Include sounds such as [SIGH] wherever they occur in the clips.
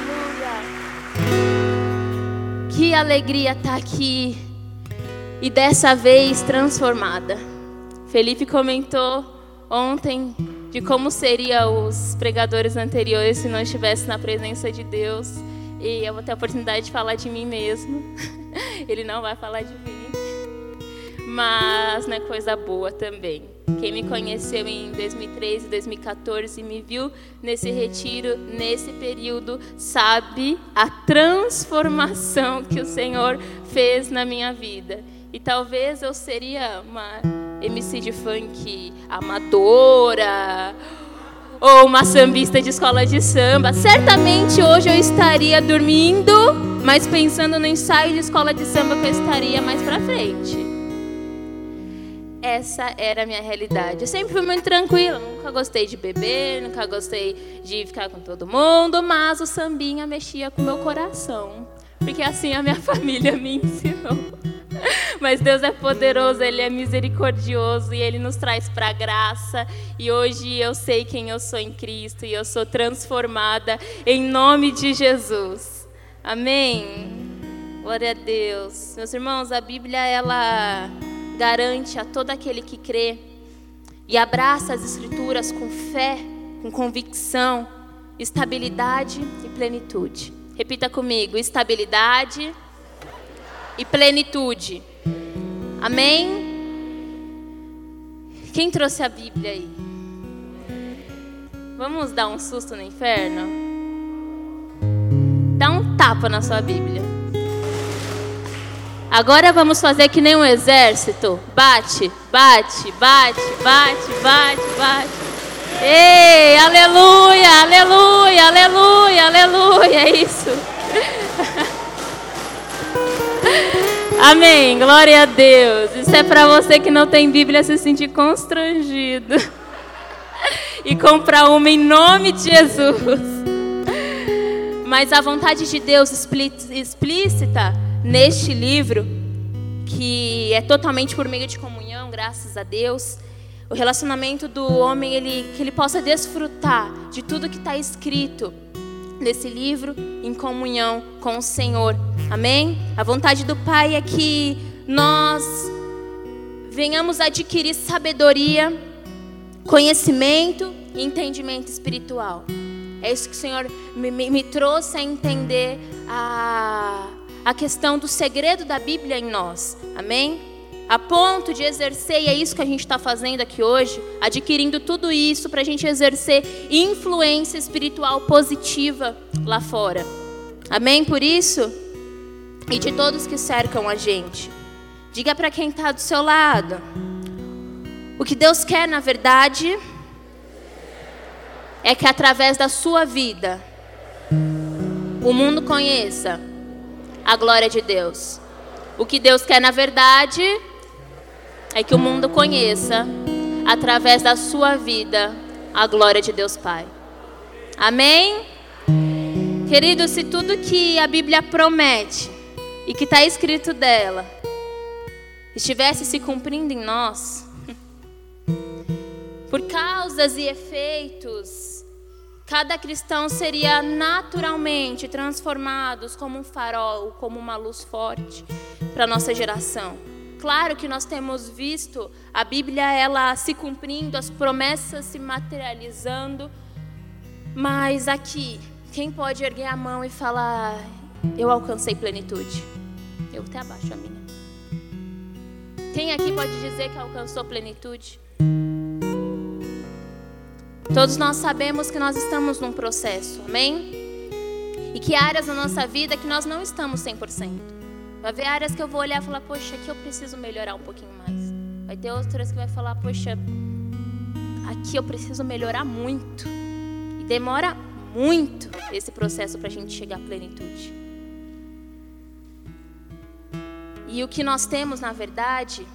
Aleluia. Que alegria estar tá aqui e dessa vez transformada. Felipe comentou ontem de como seriam os pregadores anteriores se não estivesse na presença de Deus. E eu vou ter a oportunidade de falar de mim mesmo. [LAUGHS] Ele não vai falar de mim. Mas não é coisa boa também. Quem me conheceu em 2013 e 2014 e me viu nesse retiro, nesse período, sabe a transformação que o Senhor fez na minha vida. E talvez eu seria uma MC de funk amadora ou uma sambista de escola de samba. Certamente hoje eu estaria dormindo, mas pensando no ensaio de escola de samba que eu estaria mais para frente. Essa era a minha realidade. Eu sempre fui muito tranquila, nunca gostei de beber, nunca gostei de ficar com todo mundo, mas o sambinha mexia com meu coração, porque assim a minha [LAUGHS] família me ensinou. Mas Deus é poderoso, Ele é misericordioso e Ele nos traz para a graça. E hoje eu sei quem eu sou em Cristo e eu sou transformada em nome de Jesus. Amém. Glória a Deus. Meus irmãos, a Bíblia ela garante a todo aquele que crê e abraça as Escrituras com fé, com convicção, estabilidade e plenitude. Repita comigo: estabilidade e plenitude. Amém? Quem trouxe a Bíblia aí? Vamos dar um susto no inferno? Dá um tapa na sua Bíblia. Agora vamos fazer que nem um exército. Bate, bate, bate, bate, bate, bate. Ei, aleluia, aleluia, aleluia, aleluia. É isso. [LAUGHS] Amém. Glória a Deus. Isso é para você que não tem Bíblia se sentir constrangido. [LAUGHS] E comprar uma em nome de Jesus. Mas a vontade de Deus explícita neste livro, que é totalmente por meio de comunhão, graças a Deus, o relacionamento do homem, ele, que ele possa desfrutar de tudo que está escrito nesse livro em comunhão com o Senhor. Amém? A vontade do Pai é que nós venhamos adquirir sabedoria, conhecimento e entendimento espiritual. É isso que o Senhor me, me, me trouxe a entender a a questão do segredo da Bíblia em nós. Amém? A ponto de exercer, e é isso que a gente está fazendo aqui hoje, adquirindo tudo isso para a gente exercer influência espiritual positiva lá fora. Amém? Por isso, e de todos que cercam a gente, diga para quem está do seu lado: o que Deus quer, na verdade, é que através da sua vida, o mundo conheça a glória de Deus. O que Deus quer, na verdade, é que o mundo conheça, através da sua vida, a glória de Deus Pai. Amém? Querido, se tudo que a Bíblia promete e que está escrito dela estivesse se cumprindo em nós, [LAUGHS] por causas e efeitos Cada cristão seria naturalmente transformados como um farol, como uma luz forte para nossa geração. Claro que nós temos visto a Bíblia ela se cumprindo, as promessas se materializando, mas aqui, quem pode erguer a mão e falar: Eu alcancei plenitude? Eu até abaixo a minha. Quem aqui pode dizer que alcançou plenitude? Todos nós sabemos que nós estamos num processo, amém? E que áreas na nossa vida que nós não estamos 100%. Vai haver áreas que eu vou olhar e falar, poxa, aqui eu preciso melhorar um pouquinho mais. Vai ter outras que vai falar, poxa, aqui eu preciso melhorar muito. E demora muito esse processo para a gente chegar à plenitude. E o que nós temos, na verdade,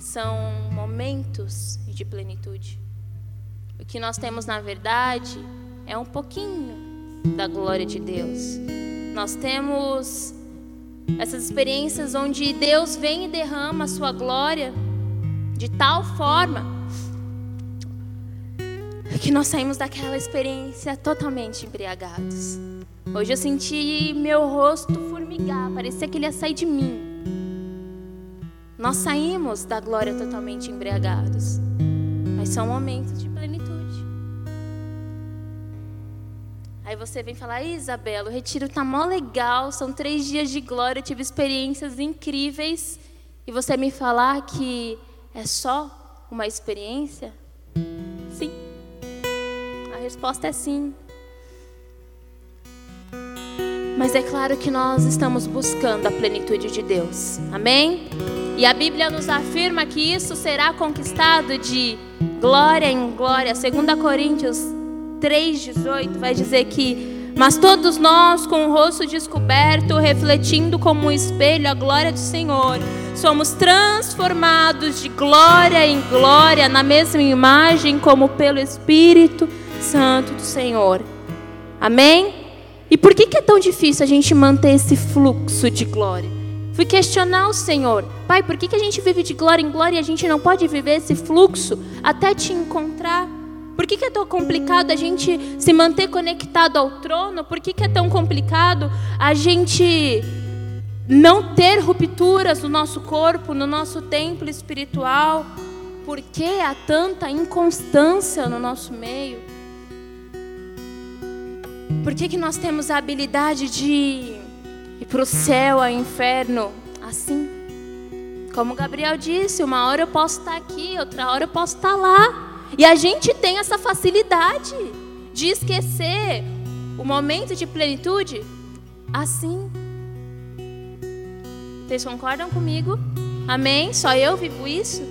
são momentos de plenitude. O que nós temos, na verdade, é um pouquinho da glória de Deus. Nós temos essas experiências onde Deus vem e derrama a sua glória de tal forma que nós saímos daquela experiência totalmente embriagados. Hoje eu senti meu rosto formigar, parecia que ele ia sair de mim. Nós saímos da glória totalmente embriagados, mas são momentos de plenitude. Aí você vem falar, Isabela, o retiro tá mó legal, são três dias de glória, eu tive experiências incríveis, e você me falar que é só uma experiência? Sim. A resposta é sim. Mas é claro que nós estamos buscando a plenitude de Deus. Amém? E a Bíblia nos afirma que isso será conquistado de glória em glória. 2 Coríntios 3,18 vai dizer que, mas todos nós, com o rosto descoberto, refletindo como um espelho a glória do Senhor, somos transformados de glória em glória na mesma imagem, como pelo Espírito Santo do Senhor. Amém? E por que, que é tão difícil a gente manter esse fluxo de glória? Fui questionar o Senhor, Pai, por que, que a gente vive de glória em glória e a gente não pode viver esse fluxo até te encontrar? Por que, que é tão complicado a gente se manter conectado ao trono? Por que, que é tão complicado a gente não ter rupturas no nosso corpo, no nosso templo espiritual? Por que há tanta inconstância no nosso meio? Por que, que nós temos a habilidade de ir para o céu, ao inferno, assim? Como Gabriel disse, uma hora eu posso estar aqui, outra hora eu posso estar lá. E a gente tem essa facilidade de esquecer o momento de plenitude assim. Vocês concordam comigo? Amém? Só eu vivo isso?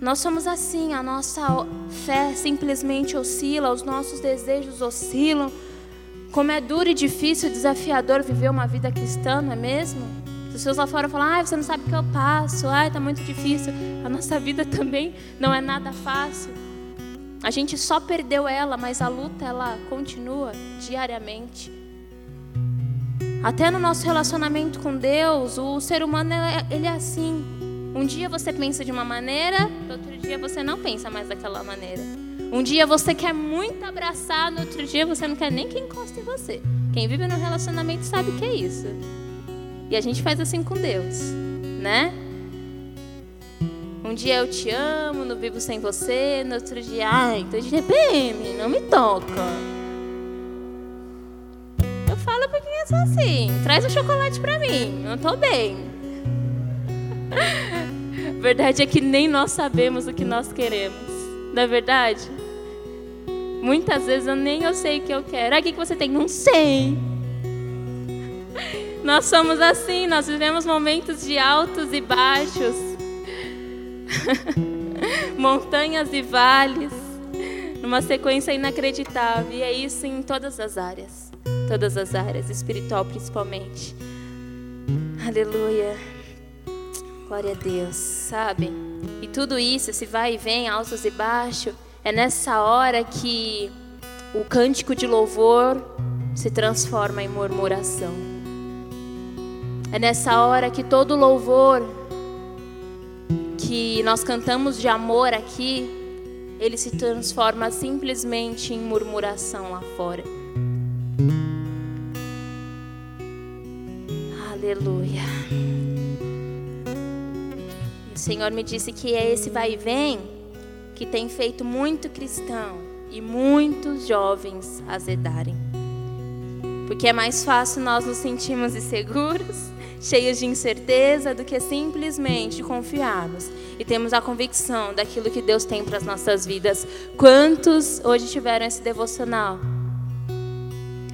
Nós somos assim, a nossa fé simplesmente oscila, os nossos desejos oscilam. Como é duro e difícil, desafiador viver uma vida cristã, não é mesmo? As pessoas lá fora falam, ah, você não sabe o que eu passo, ah, está muito difícil. A nossa vida [LAUGHS] também não é nada fácil. A gente só perdeu ela, mas a luta ela continua diariamente. Até no nosso relacionamento com Deus, o ser humano ele é assim. Um dia você pensa de uma maneira, outro dia você não pensa mais daquela maneira. Um dia você quer muito abraçar, no outro dia você não quer nem que encoste em você. Quem vive no relacionamento sabe que é isso. E a gente faz assim com Deus, né? Um dia eu te amo, não vivo sem você, no outro dia, ai, então de TPM, não me toca. Eu falo porque é só assim, traz o chocolate pra mim, eu tô bem. [LAUGHS] Verdade é que nem nós sabemos o que nós queremos, não é verdade? Muitas vezes eu nem eu sei o que eu quero. Ah, o que você tem? Não sei. Nós somos assim, nós vivemos momentos de altos e baixos, [LAUGHS] montanhas e vales, numa sequência inacreditável. E é isso em todas as áreas, todas as áreas, espiritual principalmente. Aleluia. Glória a Deus, sabe? E tudo isso, esse vai e vem, altos e baixos, é nessa hora que o cântico de louvor se transforma em murmuração. É nessa hora que todo louvor que nós cantamos de amor aqui, ele se transforma simplesmente em murmuração lá fora. Aleluia. o Senhor me disse que é esse vai e vem que tem feito muito cristão e muitos jovens azedarem. Porque é mais fácil nós nos sentirmos inseguros cheios de incerteza, do que simplesmente confiarmos e temos a convicção daquilo que Deus tem para as nossas vidas. Quantos hoje tiveram esse devocional?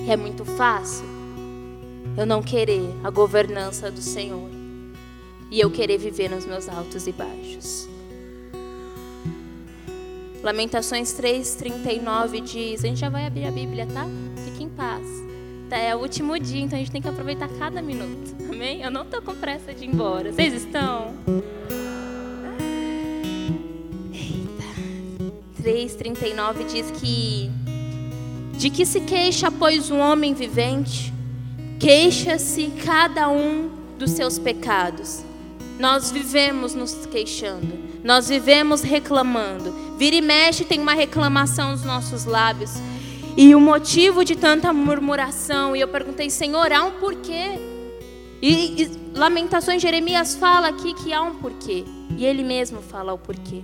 É muito fácil eu não querer a governança do Senhor e eu querer viver nos meus altos e baixos. Lamentações 3:39 diz, a gente já vai abrir a Bíblia, tá? Fique em paz é o último dia, então a gente tem que aproveitar cada minuto. [LAUGHS] Amém? Eu não estou com pressa de ir embora. Vocês estão? Eita. 3,39 diz que de que se queixa, pois, um homem vivente? Queixa-se cada um dos seus pecados. Nós vivemos nos queixando. Nós vivemos reclamando. Vira e mexe tem uma reclamação nos nossos lábios. E o motivo de tanta murmuração. E eu perguntei, Senhor, há um porquê? E, e Lamentações Jeremias fala aqui que há um porquê. E ele mesmo fala o porquê.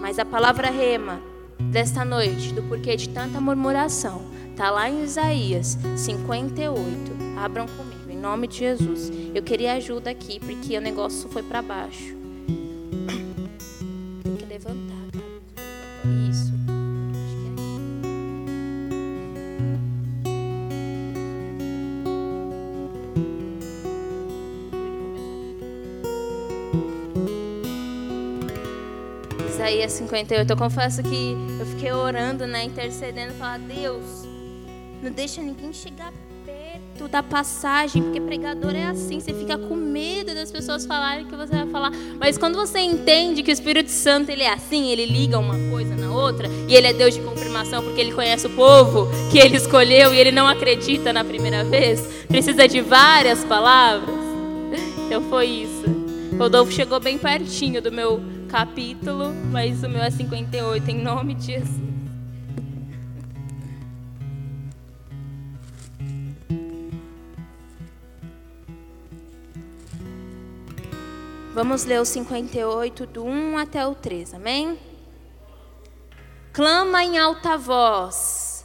Mas a palavra rema desta noite, do porquê de tanta murmuração, está lá em Isaías 58. Abram comigo, em nome de Jesus. Eu queria ajuda aqui, porque o negócio foi para baixo. Tem que levantar, Isaías 58. Eu confesso que eu fiquei orando, né, intercedendo, falar: Deus, não deixa ninguém chegar perto da passagem, porque pregador é assim, você fica com medo das pessoas falarem que você vai falar. Mas quando você entende que o Espírito Santo ele é assim, ele liga uma coisa na outra, e ele é Deus de confirmação porque ele conhece o povo que ele escolheu e ele não acredita na primeira vez, precisa de várias palavras. [LAUGHS] Então foi isso. Rodolfo chegou bem pertinho do meu capítulo, mas o meu é 58, em nome de Jesus. Vamos ler o 58 do 1 até o 3, amém? Clama em alta voz,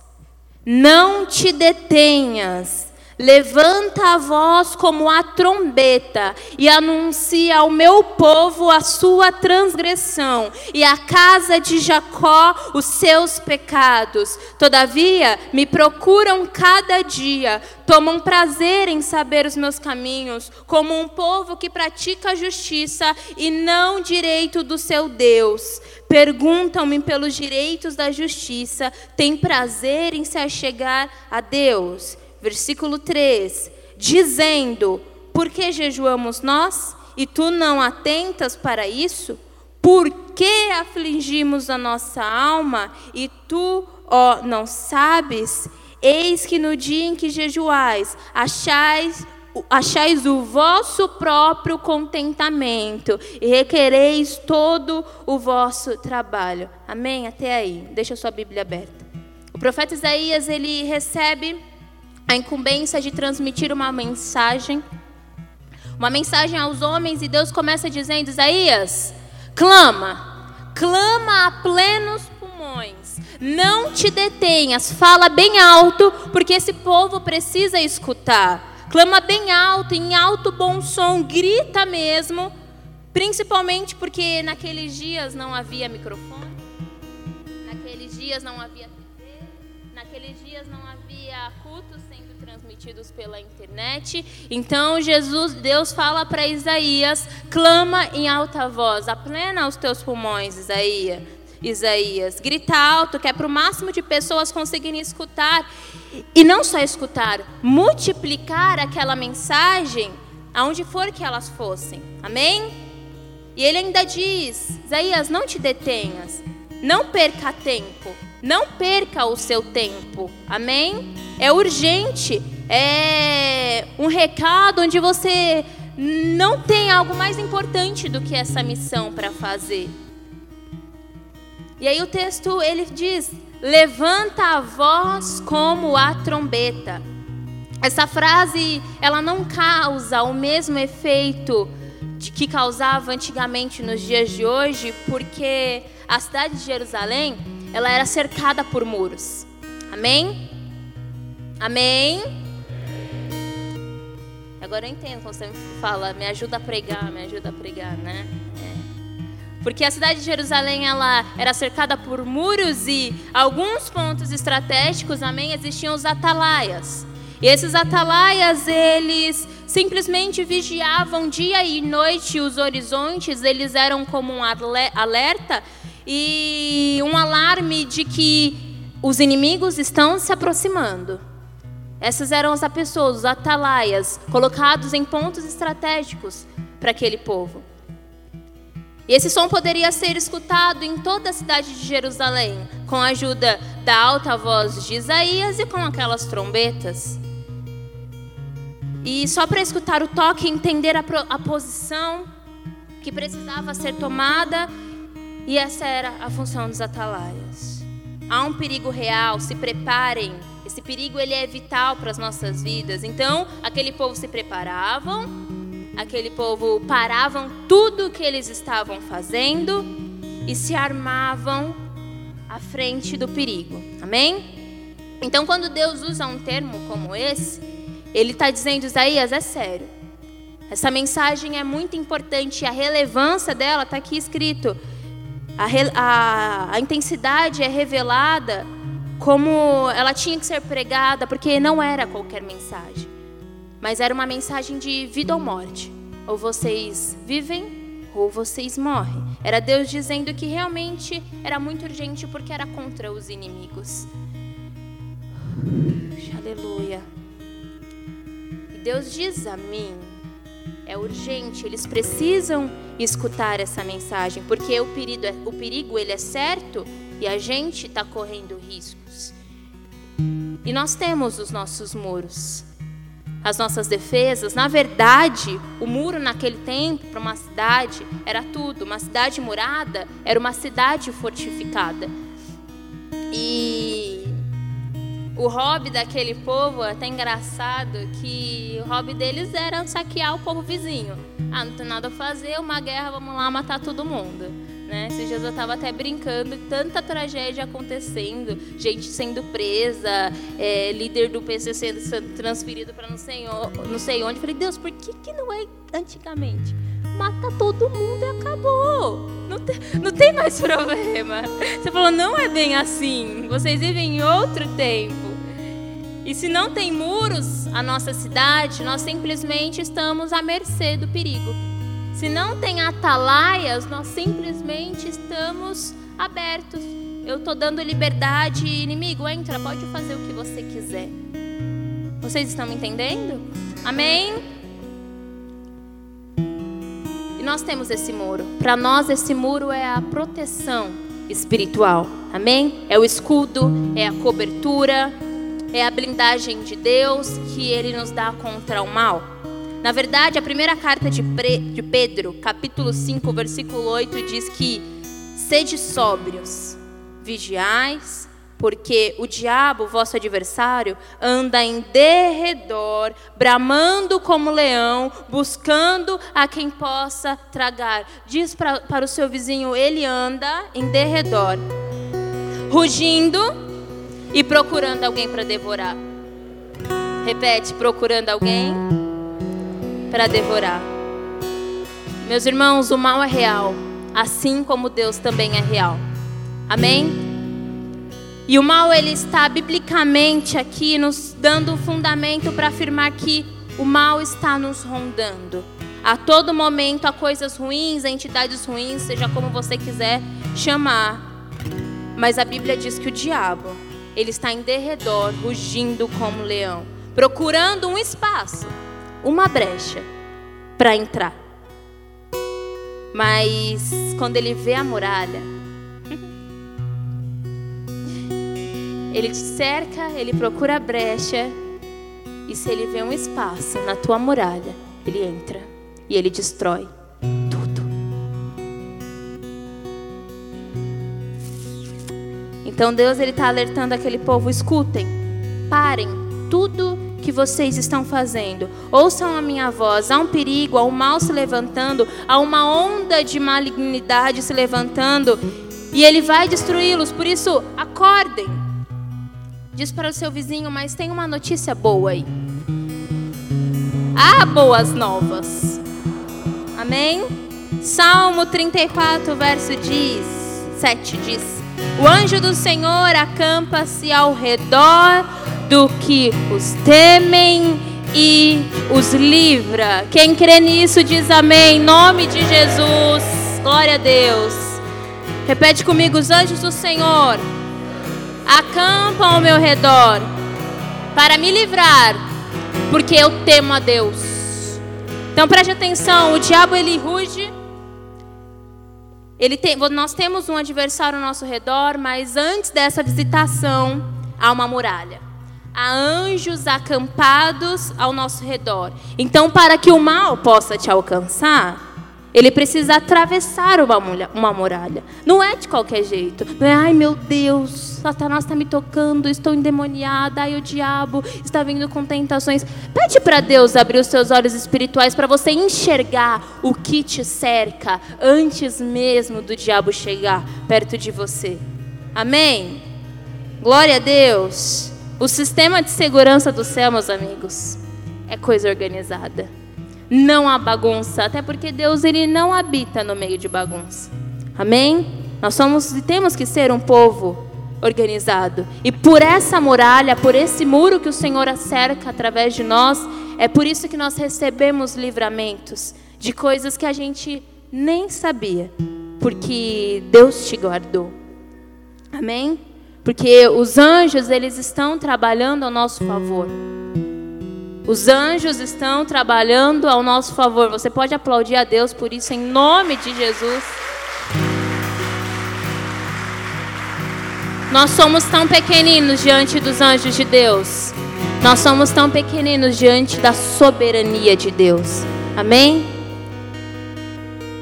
não te detenhas Levanta a voz como a trombeta e anuncia ao meu povo a sua transgressão e à casa de Jacó os seus pecados. Todavia, me procuram cada dia, tomam prazer em saber os meus caminhos, como um povo que pratica a justiça e não direito do seu Deus. Perguntam-me pelos direitos da justiça, têm prazer em se achegar a Deus versículo 3, dizendo: Por que jejuamos nós e tu não atentas para isso? Por que afligimos a nossa alma e tu, ó, não sabes? Eis que no dia em que jejuais, achais achais o vosso próprio contentamento e requereis todo o vosso trabalho. Amém? Até aí. Deixa a sua Bíblia aberta. O profeta Isaías, ele recebe a incumbência de transmitir uma mensagem, uma mensagem aos homens, e Deus começa dizendo: Isaías, clama, clama a plenos pulmões, não te detenhas, fala bem alto, porque esse povo precisa escutar. Clama bem alto, em alto bom som, grita mesmo, principalmente porque naqueles dias não havia microfone, naqueles dias não havia TV, naqueles dias não havia cultos transmitidos pela internet. Então Jesus, Deus fala para Isaías, clama em alta voz, aplena os teus pulmões, Isaías. Isaías, grita alto, que é para o máximo de pessoas conseguirem escutar. E não só escutar, multiplicar aquela mensagem aonde for que elas fossem. Amém? E ele ainda diz: Isaías, não te detenhas, não perca tempo, não perca o seu tempo. Amém? É urgente é um recado onde você não tem algo mais importante do que essa missão para fazer. E aí o texto ele diz: levanta a voz como a trombeta. Essa frase ela não causa o mesmo efeito que causava antigamente nos dias de hoje, porque a cidade de Jerusalém ela era cercada por muros. Amém? Amém? Agora eu entendo quando você me fala, me ajuda a pregar, me ajuda a pregar, né? É. Porque a cidade de Jerusalém ela era cercada por muros e alguns pontos estratégicos, amém, existiam os atalaias. E esses atalaias, eles simplesmente vigiavam dia e noite os horizontes, eles eram como um alerta e um alarme de que os inimigos estão se aproximando. Essas eram as pessoas, os atalaias, colocados em pontos estratégicos para aquele povo. E esse som poderia ser escutado em toda a cidade de Jerusalém, com a ajuda da alta voz de Isaías e com aquelas trombetas. E só para escutar o toque e entender a, a posição que precisava ser tomada E essa era a função dos atalaias. Há um perigo real, se preparem. Esse perigo ele é vital para as nossas vidas. Então, aquele povo se preparavam, aquele povo paravam tudo o que eles estavam fazendo e se armavam à frente do perigo. Amém? Então, quando Deus usa um termo como esse, ele está dizendo, Isaías, é sério. Essa mensagem é muito importante e a relevância dela está aqui escrito. A, a, a intensidade é revelada como ela tinha que ser pregada, porque não era qualquer mensagem, mas era uma mensagem de vida ou morte. Ou vocês vivem ou vocês morrem. Era Deus dizendo que realmente era muito urgente porque era contra os inimigos. Aleluia. E Deus diz a mim é urgente, eles precisam escutar essa mensagem, porque o perigo, é, o perigo ele é certo e a gente está correndo riscos. E nós temos os nossos muros, as nossas defesas. Na verdade, o muro naquele tempo para uma cidade era tudo. Uma cidade murada era uma cidade fortificada. E o hobby daquele povo, é até engraçado, que o hobby deles era saquear o povo vizinho. Ah, não tem nada a fazer, uma guerra, vamos lá matar todo mundo. Né? Eu estava até brincando, tanta tragédia acontecendo, gente sendo presa, é, líder do PCC sendo transferido para não sei, não sei onde. Falei, Deus, por que, que não é antigamente? Mata todo mundo e acabou. Não tem, não tem mais [LAUGHS] problema. Você falou, não é bem assim. Vocês vivem em outro tempo. E se não tem muros a nossa cidade, nós simplesmente estamos à mercê do perigo. Se não tem atalaias, nós simplesmente estamos abertos. Eu estou dando liberdade, inimigo, entra, pode fazer o que você quiser. Vocês estão me entendendo? Amém? Nós temos esse muro. Para nós, esse muro é a proteção espiritual. Amém? É o escudo, é a cobertura, é a blindagem de Deus que ele nos dá contra o mal. Na verdade, a primeira carta de, de Pedro, capítulo 5, versículo 8, diz que sede sóbrios, vigiais, porque o diabo, vosso adversário, anda em derredor, bramando como leão, buscando a quem possa tragar. Diz pra, para o seu vizinho: ele anda em derredor, rugindo e procurando alguém para devorar. Repete: procurando alguém para devorar. Meus irmãos, o mal é real, assim como Deus também é real. Amém? E o mal ele está biblicamente aqui nos dando fundamento para afirmar que o mal está nos rondando. A todo momento há coisas ruins, entidades ruins, seja como você quiser chamar. Mas a Bíblia diz que o diabo ele está em derredor, rugindo como leão, procurando um espaço, uma brecha para entrar. Mas quando ele vê a muralha, ele te cerca, ele procura a brecha, e se ele vê um espaço na tua muralha, ele entra e ele destrói. Então Deus ele está alertando aquele povo: escutem, parem tudo que vocês estão fazendo. Ouçam a minha voz. Há um perigo, há um mal se levantando, há uma onda de malignidade se levantando e ele vai destruí-los. Por isso, acordem. Diz para o seu vizinho, mas tem uma notícia boa aí. Há boas novas. Amém? Salmo 34, verso 7 diz: o anjo do Senhor acampa-se ao redor do que os temem e os livra. Quem crê nisso diz amém. Em nome de Jesus. Glória a Deus. Repete comigo: os anjos do Senhor acampam ao meu redor para me livrar, porque eu temo a Deus. Então preste atenção: o diabo ele ruge ele tem, nós temos um adversário ao nosso redor, mas antes dessa visitação há uma muralha. Há anjos acampados ao nosso redor. Então, para que o mal possa te alcançar, Ele precisa atravessar uma, uma muralha. Não é de qualquer jeito. Não é, ai meu Deus, Satanás está me tocando, estou endemoniada, ai o diabo está vindo com tentações. Pede para Deus abrir os seus olhos espirituais para você enxergar o que te cerca antes mesmo do diabo chegar perto de você. Amém? Glória a Deus. O sistema de segurança do céu, meus amigos, é coisa organizada. Não há bagunça, até porque Deus ele não habita no meio de bagunça. Amém? Nós somos e temos que ser um povo organizado. E por essa muralha, por esse muro que o Senhor acerca através de nós, é por isso que nós recebemos livramentos de coisas que a gente nem sabia, porque Deus te guardou. Amém? Porque os anjos, eles estão trabalhando ao nosso favor. Os anjos estão trabalhando ao nosso favor. Você pode aplaudir a Deus por isso, em nome de Jesus. Nós somos tão pequeninos diante dos anjos de Deus. Nós somos tão pequeninos diante da soberania de Deus. Amém?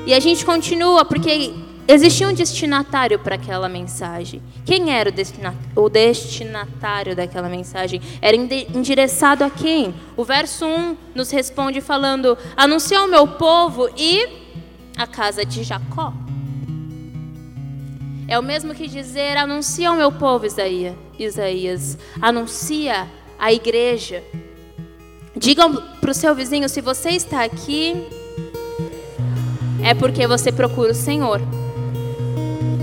E a gente continua, porque Existia um destinatário para aquela mensagem. Quem era o destinatário daquela mensagem? Era endereçado a quem? O verso 1 nos responde falando: Anuncia ao meu povo e a casa de Jacó. É o mesmo que dizer: Anuncia ao meu povo, Isaías. Isaías. Anuncia a igreja. Diga para o seu vizinho: se você está aqui, é porque você procura o Senhor.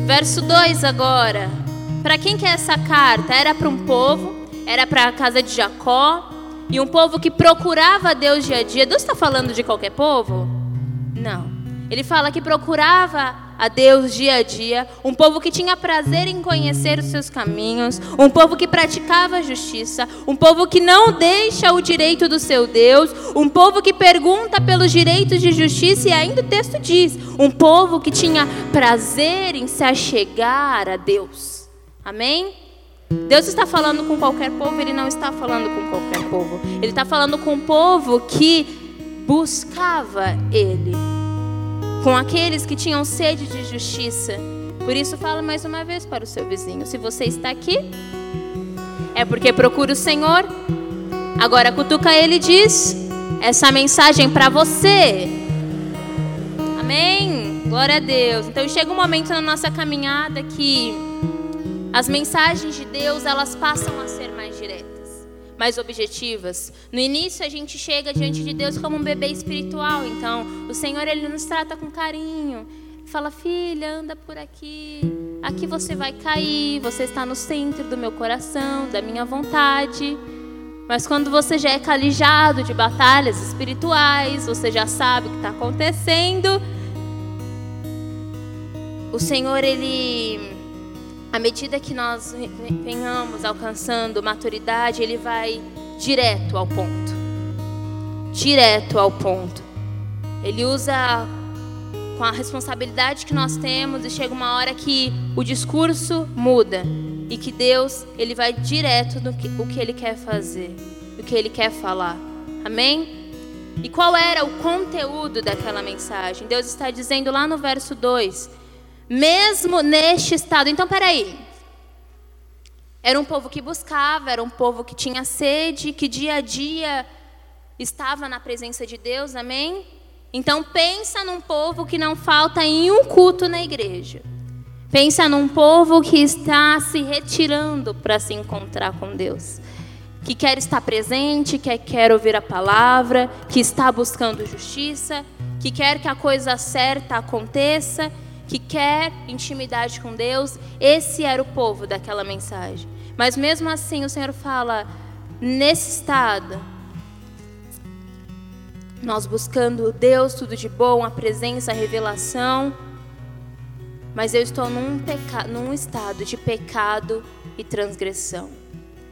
Verso 2 agora. Para quem que é essa carta? Era para um povo, era para a casa de Jacó, e um povo que procurava Deus dia a dia. Deus está falando de qualquer povo? Não. Ele fala que procurava a Deus dia a dia, um povo que tinha prazer em conhecer os seus caminhos, um povo que praticava a justiça, um povo que não deixa o direito do seu Deus, um povo que pergunta pelos direitos de justiça, e ainda o texto diz: um povo que tinha prazer em se achegar a Deus. Amém? Deus está falando com qualquer povo, Ele não está falando com qualquer povo. Ele está falando com um povo que buscava Ele com aqueles que tinham sede de justiça. Por isso, fala mais uma vez para o seu vizinho: se você está aqui, é porque procura o Senhor. Agora, cutuca ele e diz: essa mensagem para você. Amém? Glória a Deus. Então, chega um momento na nossa caminhada que as mensagens de Deus elas passam a ser mais diretas mais objetivas. No início a gente chega diante de Deus como um bebê espiritual, então o Senhor ele nos trata com carinho. Fala, filha, anda por aqui. Aqui você vai cair, você está no centro do meu coração, da minha vontade. Mas quando você já é calijado de batalhas espirituais, você já sabe o que está acontecendo. O Senhor, Ele à medida que nós venhamos alcançando maturidade, ele vai direto ao ponto. Direto ao ponto. Ele usa com a responsabilidade que nós temos e chega uma hora que o discurso muda e que Deus ele vai direto no que, o que ele quer fazer, o que ele quer falar. Amém? E qual era o conteúdo daquela mensagem? Deus está dizendo lá no verso 2 mesmo neste estado. Então, peraí. Era um povo que buscava, era um povo que tinha sede, que dia a dia estava na presença de Deus, amém? Então pensa num povo que não falta em um culto na igreja. Pensa num povo que está se retirando para se encontrar com Deus. Que quer estar presente, que quer ouvir a palavra, que está buscando justiça, que quer que a coisa certa aconteça que quer intimidade com Deus, esse era o povo daquela mensagem. Mas mesmo assim, o Senhor fala: nesse estado, nós buscando Deus, tudo de bom, a presença, a revelação, mas eu estou num, peca... num estado de pecado e transgressão.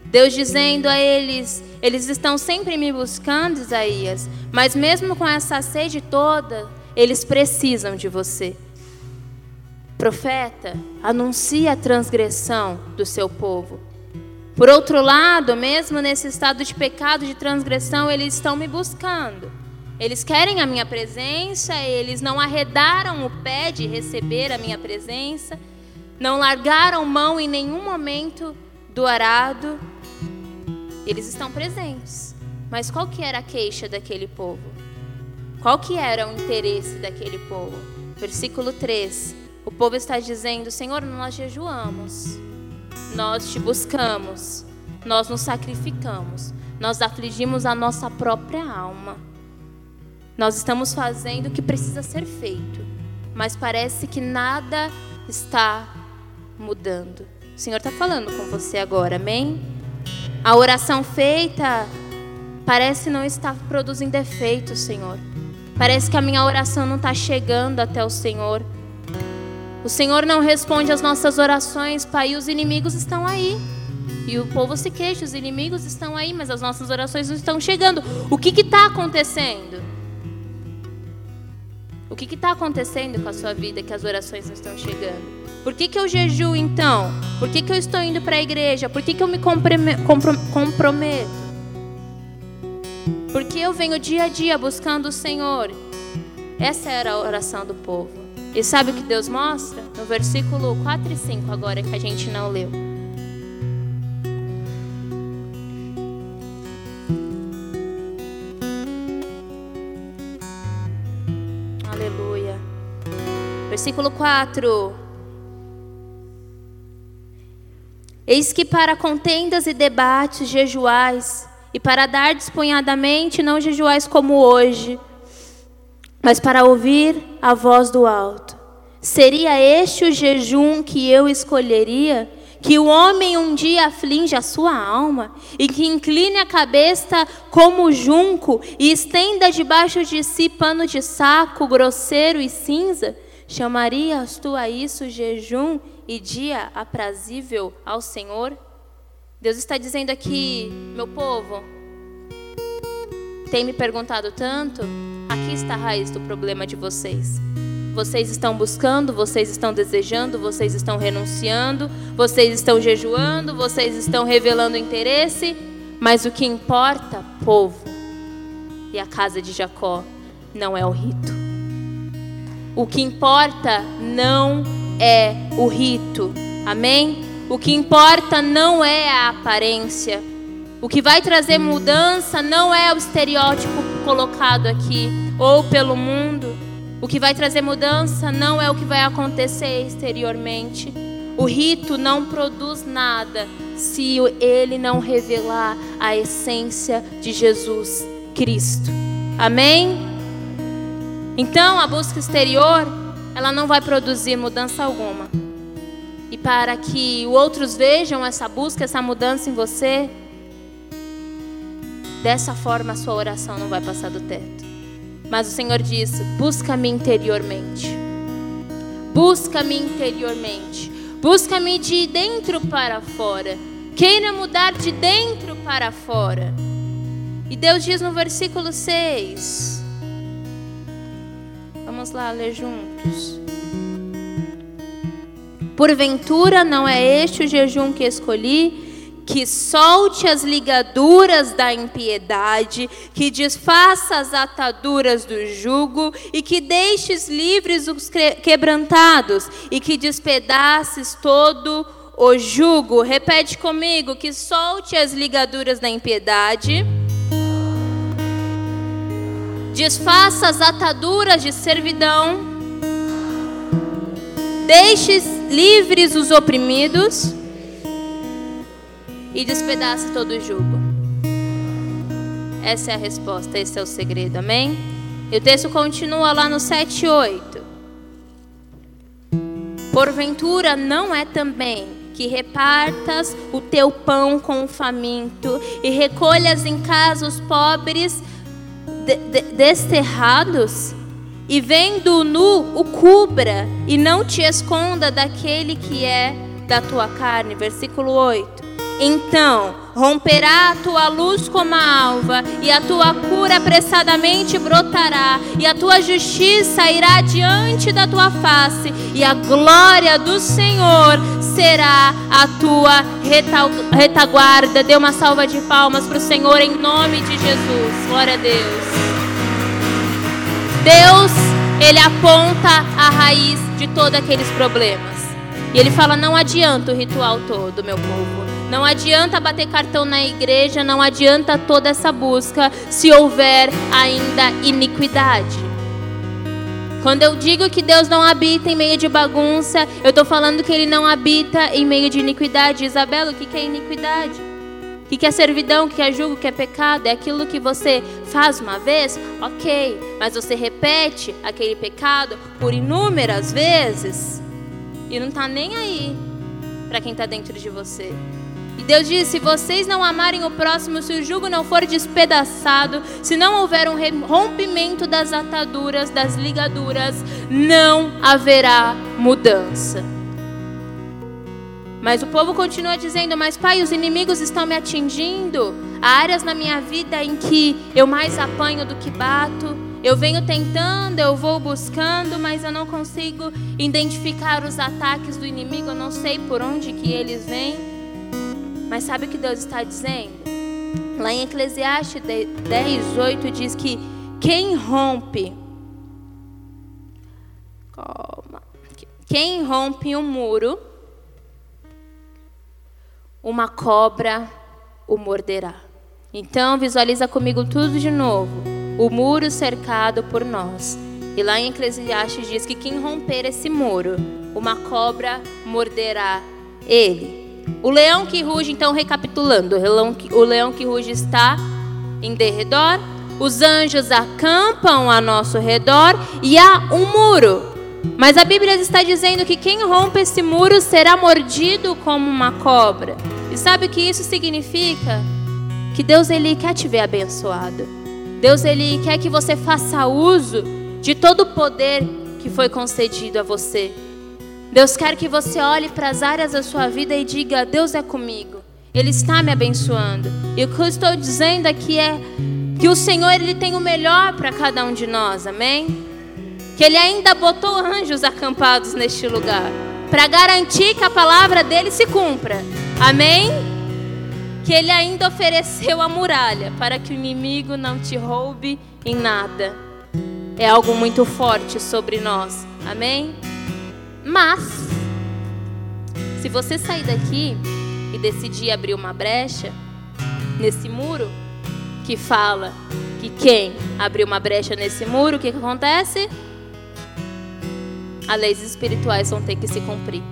Deus dizendo a eles: eles estão sempre me buscando, Isaías, mas mesmo com essa sede toda, eles precisam de você. Profeta, anuncia a transgressão do seu povo. Por outro lado, mesmo nesse estado de pecado, de transgressão, eles estão me buscando. Eles querem a minha presença, eles não arredaram o pé de receber a minha presença, não largaram mão em nenhum momento do arado. Eles estão presentes. Mas qual que era a queixa daquele povo? Qual que era o interesse daquele povo? Versículo 3. O povo está dizendo: Senhor, nós jejuamos, nós te buscamos, nós nos sacrificamos, nós afligimos a nossa própria alma. Nós estamos fazendo o que precisa ser feito, mas parece que nada está mudando. O Senhor está falando com você agora, amém? A oração feita parece não estar produzindo efeito, Senhor. Parece que a minha oração não está chegando até o Senhor. O Senhor não responde às nossas orações, Pai, e os inimigos estão aí. E o povo se queixa, os inimigos estão aí, mas as nossas orações não estão chegando. O que está acontecendo? O que está acontecendo com a sua vida que as orações não estão chegando? Por que, que eu jejuo então? Por que, que eu estou indo para a igreja? Por que, que eu me comprometo? Porque eu venho dia a dia buscando o Senhor. Essa era a oração do povo. E sabe o que Deus mostra? No versículo 4 e 5, agora que a gente não leu. Versículo 4. Eis que para contendas e debates jejuais, e para dar despunhadamente não jejuais como hoje, mas para ouvir a voz do alto. Seria este o jejum que eu escolheria? Que o homem um dia aflige a sua alma e que incline a cabeça como junco e estenda debaixo de si pano de saco grosseiro e cinza? Chamarias tu a isso jejum e dia aprazível ao Senhor? Deus está dizendo aqui, meu povo, tem me perguntado tanto, aqui está a raiz do problema de vocês. Vocês estão buscando, vocês estão desejando, vocês estão renunciando, vocês estão jejuando, vocês estão revelando interesse, mas o que importa, povo, e a casa de Jacó, não é o rito. O que importa não é o rito. Amém? O que importa não é a aparência. O que vai trazer mudança não é o estereótipo colocado aqui ou pelo mundo. O que vai trazer mudança não é o que vai acontecer exteriormente. O rito não produz nada se ele não revelar a essência de Jesus Cristo. Amém? Então, a busca exterior, ela não vai produzir mudança alguma. E para que outros vejam essa busca, essa mudança em você, dessa forma a sua oração não vai passar do teto. Mas o Senhor diz: busca-me interiormente. Busca-me interiormente. Busca-me de dentro para fora. Queira mudar de dentro para fora. E Deus diz no versículo 6: Vamos lá ler juntos. Porventura não é este o jejum que escolhi? Que solte as ligaduras da impiedade, que desfaça as ataduras do jugo, e que deixes livres os quebrantados, e que despedaces todo o jugo. Repete comigo: que solte as ligaduras da impiedade desfaça as ataduras de servidão, deixe livres os oprimidos e despedace todo o jugo. Essa é a resposta, esse é o segredo, amém? E o texto continua lá no 7 e 8. Porventura não é também que repartas o teu pão com o faminto e recolhas em casa os pobres de, de, desterrados, e vendo nu o cubra, e não te esconda daquele que é da tua carne. Versículo 8. Então romperá a tua luz como a alva, e a tua cura apressadamente brotará, e a tua justiça irá diante da tua face, e a glória do Senhor será a tua retaguarda. Dê uma salva de palmas para o Senhor em nome de Jesus. Glória a Deus. Deus, ele aponta a raiz de todos aqueles problemas. E ele fala: não adianta o ritual todo, meu povo. Não adianta bater cartão na igreja, não adianta toda essa busca se houver ainda iniquidade. Quando eu digo que Deus não habita em meio de bagunça, eu estou falando que Ele não habita em meio de iniquidade. Isabela, o que é iniquidade? O que é servidão? O que é julgo? O que é pecado? É aquilo que você faz uma vez? Ok, mas você repete aquele pecado por inúmeras vezes e não está nem aí para quem está dentro de você. E Deus diz: se vocês não amarem o próximo, se o jugo não for despedaçado, se não houver um rompimento das ataduras, das ligaduras, não haverá mudança. Mas o povo continua dizendo: Mas pai, os inimigos estão me atingindo. Há áreas na minha vida em que eu mais apanho do que bato. Eu venho tentando, eu vou buscando, mas eu não consigo identificar os ataques do inimigo, eu não sei por onde que eles vêm. Mas sabe o que Deus está dizendo? Lá em Eclesiastes 10, 8 diz que quem rompe. Calma. Quem rompe um muro, uma cobra o morderá. Então visualiza comigo tudo de novo o muro cercado por nós. E lá em Eclesiastes diz que quem romper esse muro, uma cobra morderá ele. O leão que ruge, então recapitulando, o leão que ruge está em derredor, os anjos acampam a nosso redor e há um muro. Mas a Bíblia está dizendo que quem rompe esse muro será mordido como uma cobra. E sabe o que isso significa? Que Deus ele quer te ver abençoado. Deus ele quer que você faça uso de todo o poder que foi concedido a você. Deus quer que você olhe para as áreas da sua vida e diga: Deus é comigo. Ele está me abençoando. E o que eu estou dizendo aqui é que o Senhor ele tem o melhor para cada um de nós. Amém? Que ele ainda botou anjos acampados neste lugar para garantir que a palavra dele se cumpra. Amém? que ele ainda ofereceu a muralha para que o inimigo não te roube em nada. É algo muito forte sobre nós. Amém? Mas, se você sair daqui e decidir abrir uma brecha nesse muro, que fala que quem abrir uma brecha nesse muro, o que, que acontece? As leis espirituais vão ter que se cumprir.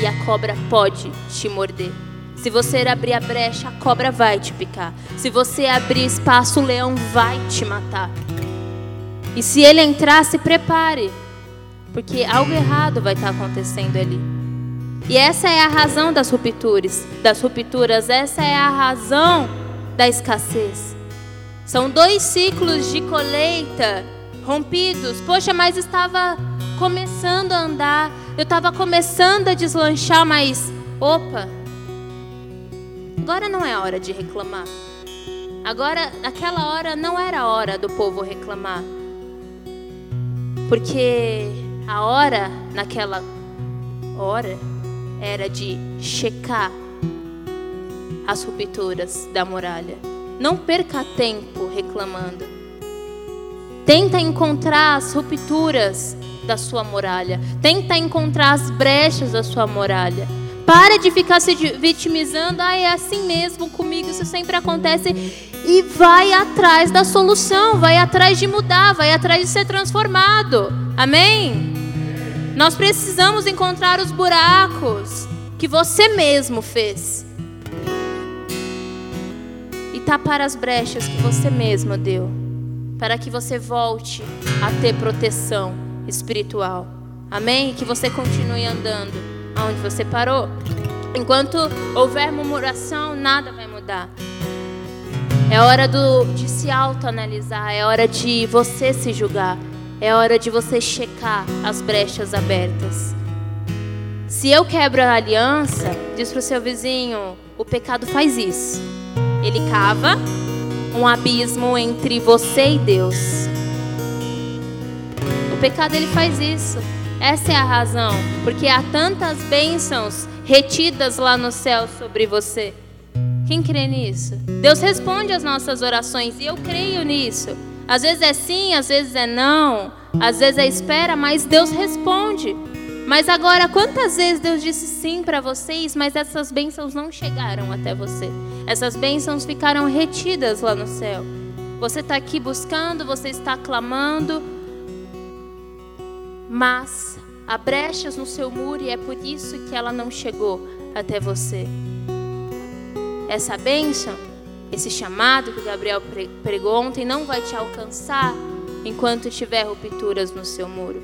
E a cobra pode te morder. Se você abrir a brecha, a cobra vai te picar. Se você abrir espaço, o leão vai te matar. E se ele entrar, se prepare, porque algo errado vai estar acontecendo ali. E essa é a razão das rupturas, das rupturas, essa é a razão da escassez. São dois ciclos de colheita rompidos. Poxa, mas estava começando a andar, eu estava começando a deslanchar, mas opa, Agora não é hora de reclamar. Agora, naquela hora, não era hora do povo reclamar. Porque a hora, naquela hora, era de checar as rupturas da muralha. Não perca tempo reclamando. Tenta encontrar as rupturas da sua muralha. Tenta encontrar as brechas da sua muralha. Para de ficar se vitimizando. Ah, é assim mesmo comigo, isso sempre acontece. E vai atrás da solução, vai atrás de mudar, vai atrás de ser transformado. Amém? Nós precisamos encontrar os buracos que você mesmo fez. E tapar as brechas que você mesmo deu. Para que você volte a ter proteção espiritual. Amém? E que você continue andando aonde você parou. Enquanto houver murmuração, nada vai mudar. É hora do, de se autoanalisar, é hora de você se julgar, é hora de você checar as brechas abertas. Se eu quebro a aliança, diz para o seu vizinho: o pecado faz isso. Ele cava um abismo entre você e Deus. O pecado ele faz isso. Essa é a razão, porque há tantas bênçãos retidas lá no céu sobre você. Quem crê nisso? Deus responde às nossas orações e eu creio nisso. Às vezes é sim, às vezes é não, às vezes é espera, mas Deus responde. Mas agora, quantas vezes Deus disse sim para vocês, mas essas bênçãos não chegaram até você? Essas bênçãos ficaram retidas lá no céu. Você está aqui buscando, você está clamando, mas há brechas no seu muro e é por isso que ela não chegou até você. Essa bênção, esse chamado que o Gabriel pregou ontem, não vai te alcançar enquanto tiver rupturas no seu muro.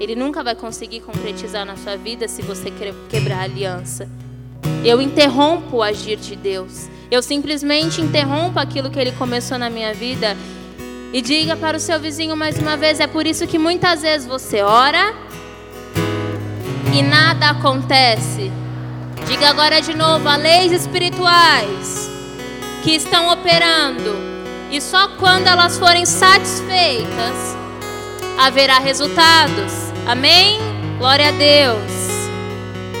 Ele nunca vai conseguir concretizar na sua vida se você quebrar a aliança. Eu interrompo o agir de Deus. Eu simplesmente interrompo aquilo que Ele começou na minha vida. E diga para o seu vizinho mais uma vez: é por isso que muitas vezes você ora e nada acontece. Diga agora de novo: há leis espirituais que estão operando, e só quando elas forem satisfeitas haverá resultados. Amém? Glória a Deus.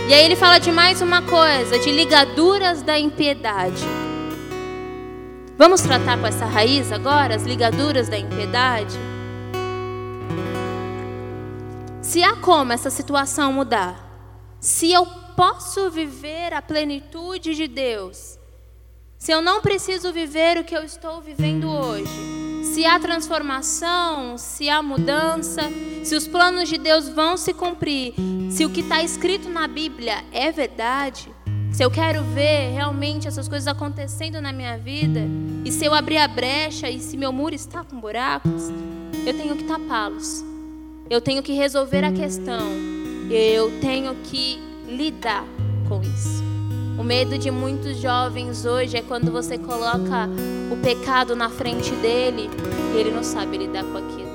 E aí ele fala de mais uma coisa, de ligaduras da impiedade. Vamos tratar com essa raiz agora, as ligaduras da impiedade? Se há como essa situação mudar, se eu posso viver a plenitude de Deus, se eu não preciso viver o que eu estou vivendo hoje, se há transformação, se há mudança, se os planos de Deus vão se cumprir, se o que está escrito na Bíblia é verdade, se eu quero ver realmente essas coisas acontecendo na minha vida, e se eu abrir a brecha e se meu muro está com buracos, eu tenho que tapá-los. Eu tenho que resolver a questão. Eu tenho que lidar com isso. O medo de muitos jovens hoje é quando você coloca o pecado na frente dele e ele não sabe lidar com aquilo.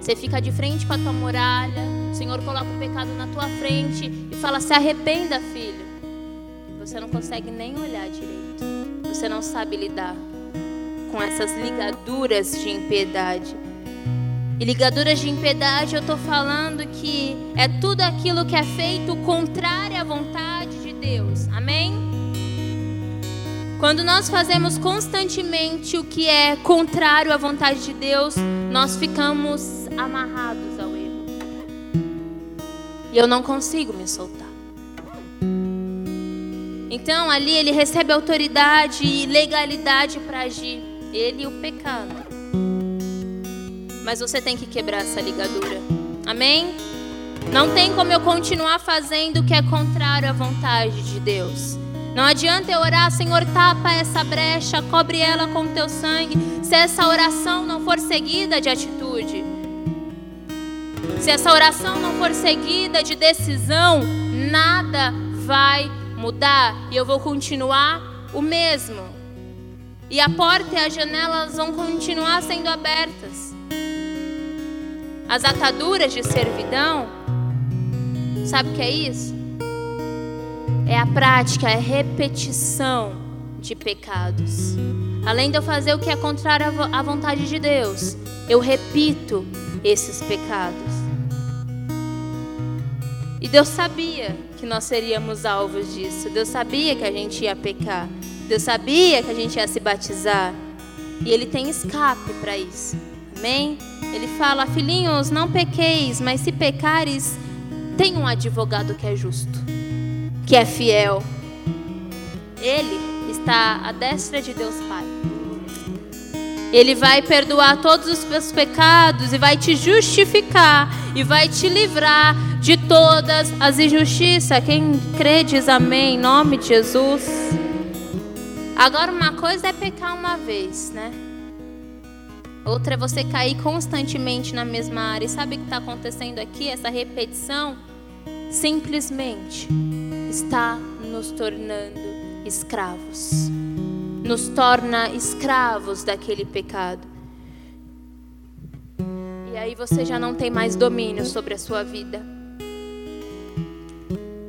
Você fica de frente com a tua muralha, o Senhor coloca o pecado na tua frente e fala: se arrependa, filho. Você não consegue nem olhar direito. Você não sabe lidar com essas ligaduras de impiedade. E ligaduras de impiedade, eu estou falando que é tudo aquilo que é feito contrário à vontade Deus. Amém? Quando nós fazemos constantemente o que é contrário à vontade de Deus, nós ficamos amarrados ao erro. E eu não consigo me soltar. Então ali ele recebe autoridade e legalidade para agir. Ele e o pecado. Mas você tem que quebrar essa ligadura. Amém? Não tem como eu continuar fazendo o que é contrário à vontade de Deus. Não adianta eu orar, Senhor, tapa essa brecha, cobre ela com teu sangue, se essa oração não for seguida de atitude. Se essa oração não for seguida de decisão, nada vai mudar e eu vou continuar o mesmo. E a porta e as janelas vão continuar sendo abertas. As ataduras de servidão Sabe o que é isso? É a prática, é a repetição de pecados. Além de eu fazer o que é contrário à vontade de Deus, eu repito esses pecados. E Deus sabia que nós seríamos alvos disso. Deus sabia que a gente ia pecar. Deus sabia que a gente ia se batizar. E Ele tem escape para isso. Amém? Ele fala: Filhinhos, não pequeis, mas se pecares, tem um advogado que é justo, que é fiel. Ele está à destra de Deus Pai. Ele vai perdoar todos os seus pecados e vai te justificar e vai te livrar de todas as injustiças. Quem crê diz amém, em nome de Jesus. Agora, uma coisa é pecar uma vez, né? Outra é você cair constantemente na mesma área. E sabe o que está acontecendo aqui? Essa repetição simplesmente está nos tornando escravos. Nos torna escravos daquele pecado. E aí você já não tem mais domínio sobre a sua vida.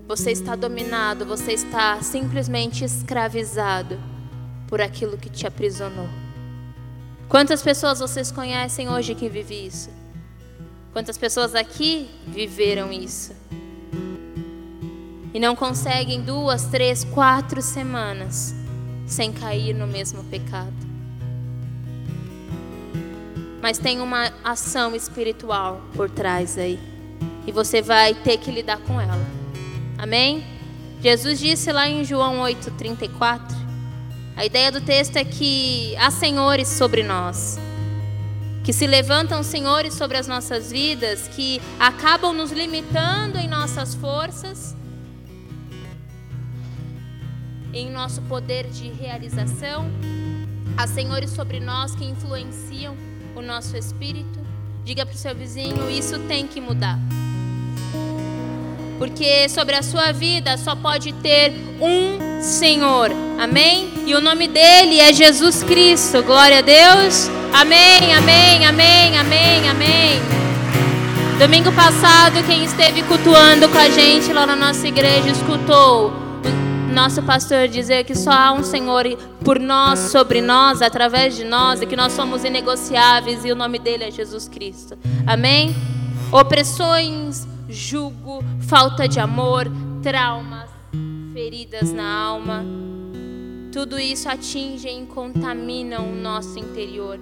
Você está dominado, você está simplesmente escravizado por aquilo que te aprisionou. Quantas pessoas vocês conhecem hoje que vivem isso? Quantas pessoas aqui viveram isso? E não conseguem duas, três, quatro semanas sem cair no mesmo pecado. mas tem uma ação espiritual por trás aí. E você vai ter que lidar com ela. Amém? Jesus disse lá em João 8:34. A ideia do texto é que há senhores sobre nós, que se levantam senhores sobre as nossas vidas, que acabam nos limitando em nossas forças, em nosso poder de realização. Há senhores sobre nós que influenciam o nosso espírito. Diga para o seu vizinho: isso tem que mudar. Porque sobre a sua vida só pode ter um Senhor. Amém? E o nome dele é Jesus Cristo. Glória a Deus. Amém, amém, amém, amém, amém. Domingo passado, quem esteve cultuando com a gente lá na nossa igreja escutou o nosso pastor dizer que só há um Senhor por nós, sobre nós, através de nós, e que nós somos inegociáveis e o nome dele é Jesus Cristo. Amém? Opressões jugo, falta de amor, traumas, feridas na alma. Tudo isso atinge e contamina o nosso interior.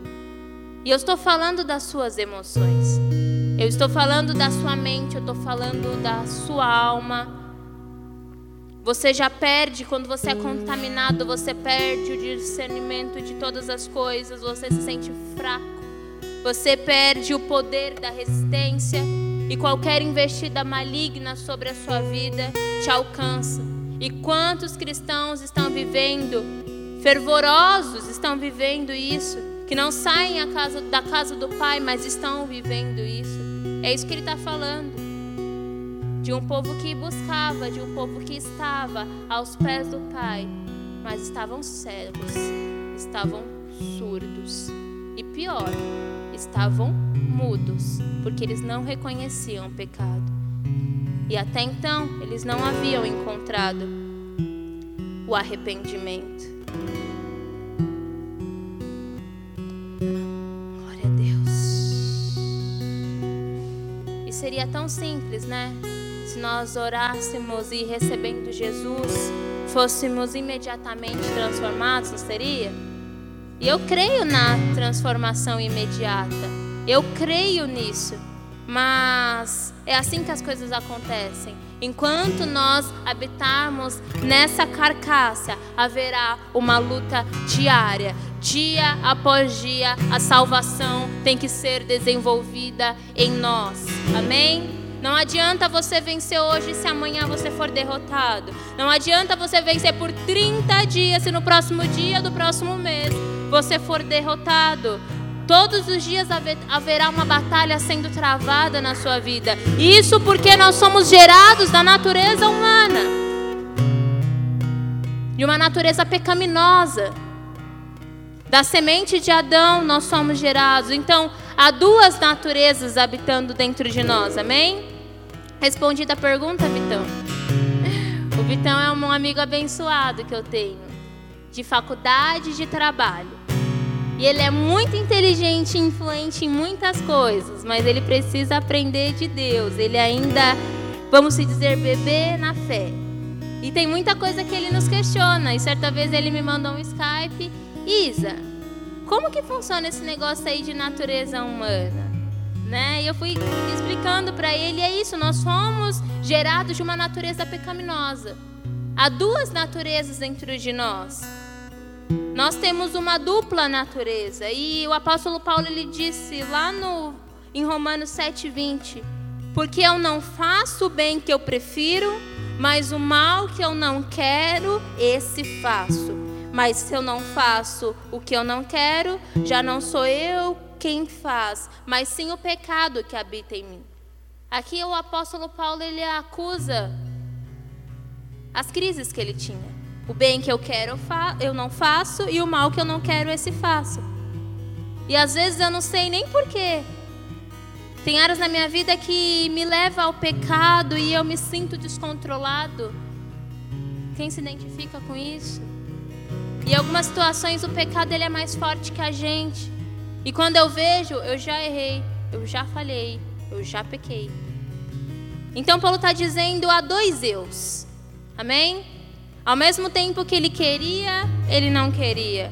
E eu estou falando das suas emoções. Eu estou falando da sua mente, eu estou falando da sua alma. Você já perde quando você é contaminado, você perde o discernimento de todas as coisas, você se sente fraco. Você perde o poder da resistência e qualquer investida maligna sobre a sua vida te alcança. E quantos cristãos estão vivendo, fervorosos estão vivendo isso, que não saem casa, da casa do Pai, mas estão vivendo isso. É isso que ele está falando. De um povo que buscava, de um povo que estava aos pés do Pai, mas estavam cegos, estavam surdos. E pior, estavam mudos, porque eles não reconheciam o pecado. E até então, eles não haviam encontrado o arrependimento. Glória a Deus. E seria tão simples, né? Se nós orássemos e recebendo Jesus, fôssemos imediatamente transformados, não seria? E eu creio na transformação imediata. Eu creio nisso. Mas é assim que as coisas acontecem. Enquanto nós habitarmos nessa carcaça, haverá uma luta diária. Dia após dia, a salvação tem que ser desenvolvida em nós. Amém? Não adianta você vencer hoje se amanhã você for derrotado. Não adianta você vencer por 30 dias se no próximo dia do próximo mês você for derrotado. Todos os dias haverá uma batalha sendo travada na sua vida. Isso porque nós somos gerados da natureza humana. De uma natureza pecaminosa. Da semente de Adão nós somos gerados. Então, há duas naturezas habitando dentro de nós. Amém? Respondida a pergunta, Vitão. [LAUGHS] O Vitão é um amigo abençoado que eu tenho. De faculdade de trabalho. E ele é muito inteligente e influente em muitas coisas, mas ele precisa aprender de Deus. Ele ainda, vamos dizer, bebê na fé. E tem muita coisa que ele nos questiona. E certa vez ele me mandou um Skype, Isa, como que funciona esse negócio aí de natureza humana? Né? E eu fui explicando para ele, é isso, nós somos gerados de uma natureza pecaminosa. Há duas naturezas dentro de nós. Nós temos uma dupla natureza. E o apóstolo Paulo ele disse lá no em Romanos 7:20, porque eu não faço o bem que eu prefiro, mas o mal que eu não quero, esse faço. Mas se eu não faço o que eu não quero, já não sou eu quem faz, mas sim o pecado que habita em mim. Aqui o apóstolo Paulo ele acusa as crises que ele tinha. O bem que eu quero eu, não faço e o mal que eu não quero esse faço. E às vezes eu não sei nem porquê. Tem áreas na minha vida que me leva ao pecado e eu me sinto descontrolado. Quem se identifica com isso? E algumas situações o pecado ele é mais forte que a gente. E quando eu vejo, eu já errei, eu já falhei, eu já pequei. Então Paulo está dizendo há dois eus. Amém? Ao mesmo tempo que ele queria, ele não queria.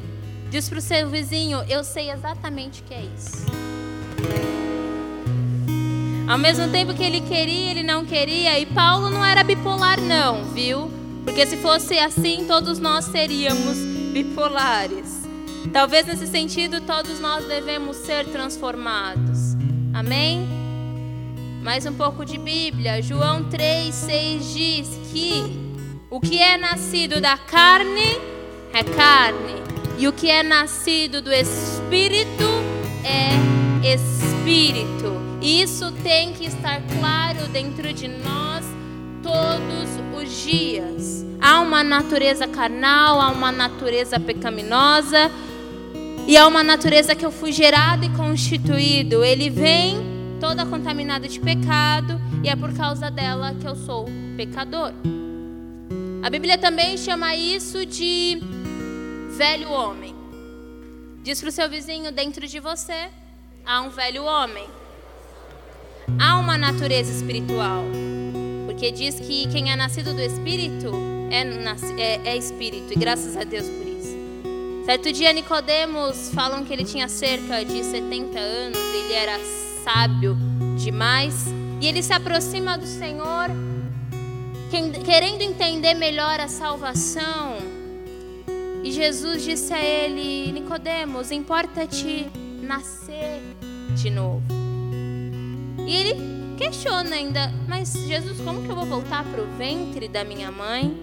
Diz para o seu vizinho: Eu sei exatamente o que é isso. Ao mesmo tempo que ele queria, ele não queria. E Paulo não era bipolar, não, viu? Porque se fosse assim, todos nós seríamos bipolares. Talvez nesse sentido, todos nós devemos ser transformados. Amém? Mais um pouco de Bíblia. João 3, 6 diz que o que é nascido da carne é carne, e o que é nascido do Espírito é Espírito. Isso tem que estar claro dentro de nós todos os dias. Há uma natureza carnal, há uma natureza pecaminosa e há uma natureza que eu fui gerado e constituído. Ele vem toda contaminada de pecado e é por causa dela que eu sou pecador. A Bíblia também chama isso de velho homem. Diz para o seu vizinho: dentro de você há um velho homem há uma natureza espiritual. Porque diz que quem é nascido do Espírito é, é, é Espírito, e graças a Deus por isso. Certo dia, Nicodemos falam que ele tinha cerca de 70 anos, ele era sábio demais, e ele se aproxima do Senhor, querendo entender melhor a salvação. E Jesus disse a ele: Nicodemos, importa-te nascer de novo. E ele questiona ainda, mas Jesus, como que eu vou voltar para o ventre da minha mãe?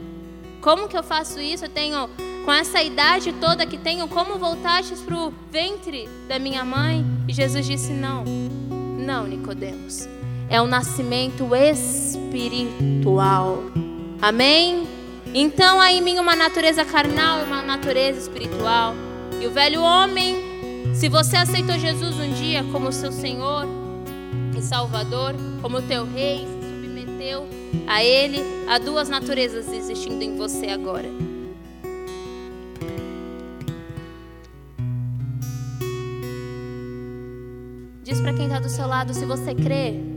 Como que eu faço isso? Eu tenho, com essa idade toda que tenho, como voltastes para o ventre da minha mãe? E Jesus disse: Não, não, Nicodemos. É o nascimento espiritual. Amém? Então há em mim uma natureza carnal e uma natureza espiritual. E o velho homem, se você aceitou Jesus um dia como seu Senhor, e Salvador, como teu rei, se submeteu a Ele, há duas naturezas existindo em você agora. Diz para quem está do seu lado, se você crê,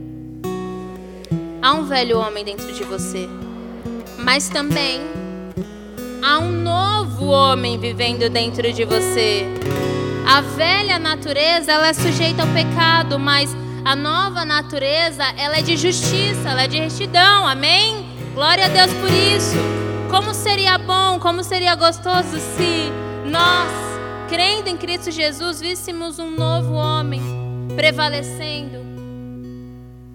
há um velho homem dentro de você, mas também há um novo homem vivendo dentro de você. A velha natureza, ela é sujeita ao pecado, mas a nova natureza, ela é de justiça, ela é de retidão. Amém? Glória a Deus por isso. Como seria bom, como seria gostoso se nós, crendo em Cristo Jesus, víssemos um novo homem prevalecendo,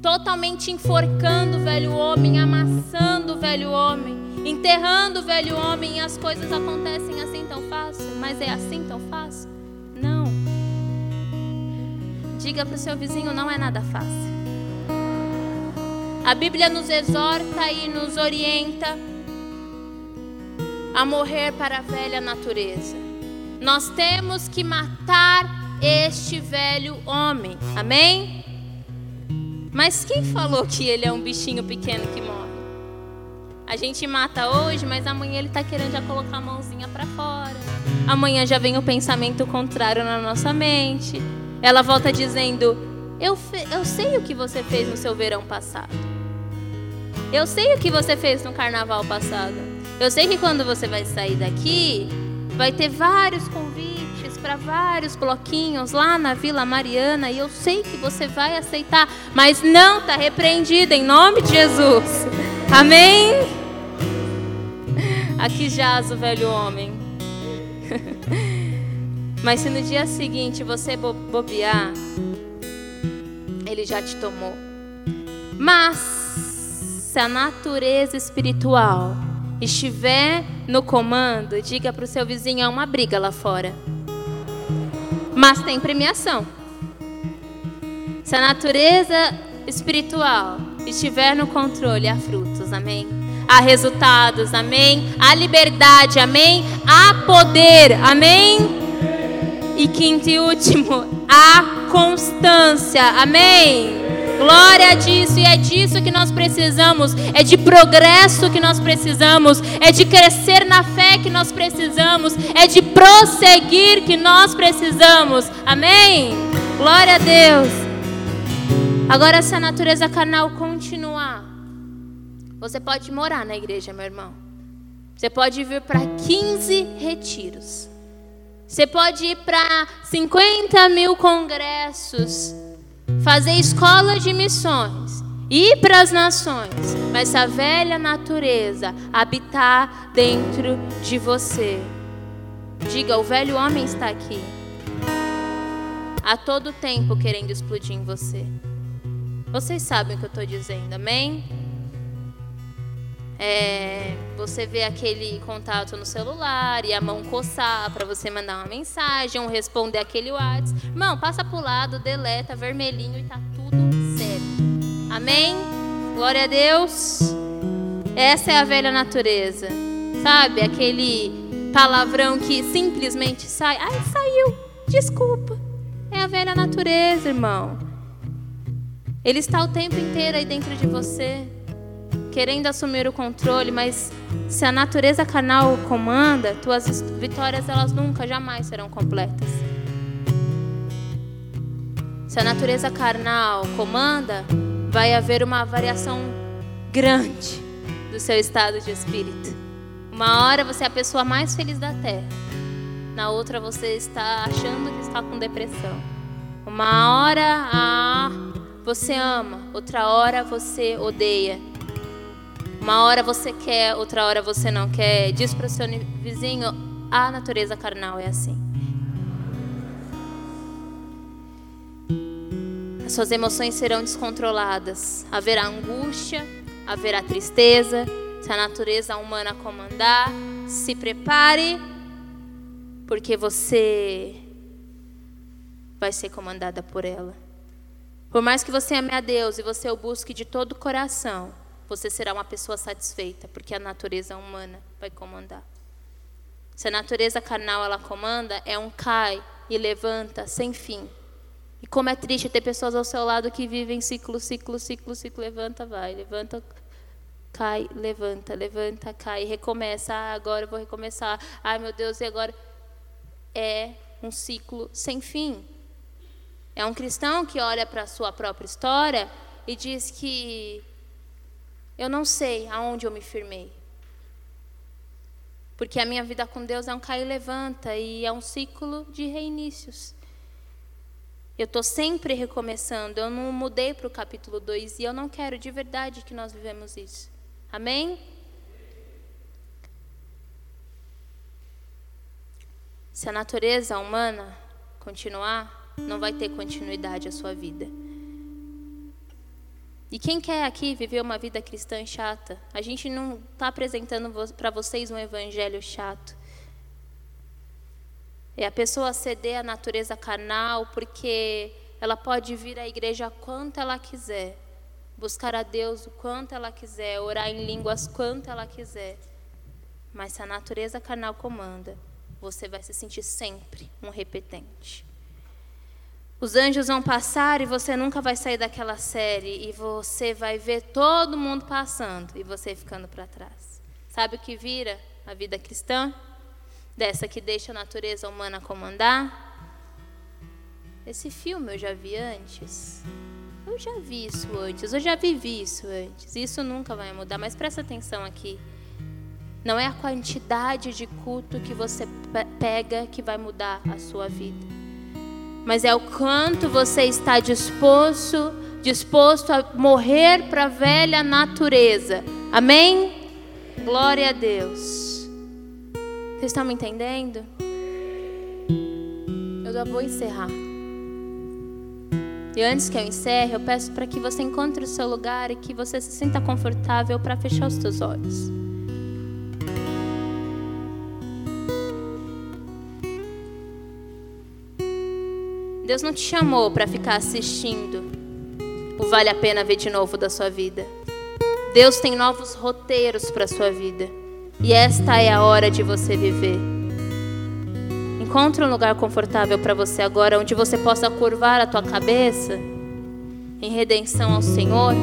totalmente enforcando o velho homem, amassando o velho homem, enterrando o velho homem e as coisas acontecem assim tão fácil, mas é assim tão fácil? Não. Diga para o seu vizinho: não é nada fácil. A Bíblia nos exorta e nos orienta a morrer para a velha natureza. Nós temos que matar este velho homem. Amém? Mas quem falou que ele é um bichinho pequeno que morre? A gente mata hoje, mas amanhã ele está querendo já colocar a mãozinha para fora. Amanhã já vem o pensamento contrário na nossa mente. Ela volta dizendo: eu, eu sei o que você fez no seu verão passado. Eu sei o que você fez no carnaval passado. Eu sei que quando você vai sair daqui, vai ter vários convites para vários bloquinhos lá na Vila Mariana e eu sei que você vai aceitar, mas não está repreendida em nome de Jesus. Amém? [LAUGHS] Aqui jaz o velho homem. [LAUGHS] Mas se no dia seguinte você bobear, ele já te tomou. Mas se a natureza espiritual estiver no comando, diga para o seu vizinho: há uma briga lá fora. Mas tem premiação. Se a natureza espiritual estiver no controle, há frutos, amém? Há resultados, amém? Há liberdade, amém? Há poder, amém? E quinto e último, a constância. Amém. Glória disso, e é disso que nós precisamos, é de progresso que nós precisamos, é de crescer na fé que nós precisamos, é de prosseguir que nós precisamos. Amém? Glória a Deus. Agora, se a natureza carnal continuar, você pode morar na igreja, meu irmão. Você pode vir para 15 retiros. Você pode ir para 50 mil congressos. Fazer escola de missões, ir para as nações, mas a velha natureza habitar dentro de você. Diga, o velho homem está aqui. A todo tempo querendo explodir em você. Vocês sabem o que eu estou dizendo, amém? É, você vê aquele contato no celular e a mão coçar para você mandar uma mensagem, ou responder aquele WhatsApp. Irmão, passa pro lado, deleta, vermelhinho e tá tudo certo. Amém? Glória a Deus. Essa é a velha natureza. Sabe? Aquele palavrão que simplesmente sai. Ai, saiu. Desculpa. É a velha natureza, irmão. Ele está o tempo inteiro aí dentro de você querendo assumir o controle, mas se a natureza carnal comanda, tuas vitórias elas nunca, jamais serão completas. Se a natureza carnal comanda, vai haver uma variação grande do seu estado de espírito. Uma hora você é a pessoa mais feliz da terra, na outra você está achando que está com depressão. Uma hora ah, você ama, outra hora você odeia. Uma hora você quer, outra hora você não quer. Diz para o seu vizinho: a natureza carnal é assim. As suas emoções serão descontroladas. Haverá angústia, haverá tristeza. Se a natureza humana comandar, se prepare, porque você vai ser comandada por ela. Por mais que você ame a Deus e você o busque de todo o coração, você será uma pessoa satisfeita, porque a natureza humana vai comandar. Se a natureza carnal ela comanda, é um cai e levanta sem fim. E como é triste ter pessoas ao seu lado que vivem ciclo, ciclo, ciclo, ciclo, levanta, vai, levanta, cai, levanta, levanta, cai, recomeça. Ah, agora eu vou recomeçar. Ai, meu Deus, e agora? É um ciclo sem fim. É um cristão que olha para a sua própria história e diz que eu não sei aonde eu me firmei. Porque a minha vida com Deus é um cair e levanta e é um ciclo de reinícios. Eu estou sempre recomeçando. Eu não mudei para o capítulo 2 e eu não quero de verdade que nós vivemos isso. Amém? Se a natureza humana continuar, não vai ter continuidade a sua vida. E quem quer aqui viver uma vida cristã chata? A gente não está apresentando para vocês um evangelho chato. É a pessoa ceder à natureza carnal porque ela pode vir à igreja quanto ela quiser, buscar a Deus o quanto ela quiser, orar em línguas quanto ela quiser. Mas se a natureza carnal comanda, você vai se sentir sempre um repetente. Os anjos vão passar e você nunca vai sair daquela série e você vai ver todo mundo passando e você ficando para trás. Sabe o que vira a vida cristã? Dessa que deixa a natureza humana comandar? Esse filme eu já vi antes. Eu já vi isso antes, eu já vivi isso antes. Isso nunca vai mudar, mas presta atenção aqui. Não é a quantidade de culto que você pega que vai mudar a sua vida mas é o quanto você está disposto, disposto a morrer para a velha natureza. Amém? Glória a Deus. Vocês estão me entendendo? Eu já vou encerrar. E antes que eu encerre, eu peço para que você encontre o seu lugar e que você se sinta confortável para fechar os seus olhos. Deus não te chamou para ficar assistindo o vale a pena ver de novo da sua vida. Deus tem novos roteiros para sua vida. E esta é a hora de você viver. Encontre um lugar confortável para você agora, onde você possa curvar a tua cabeça em redenção ao Senhor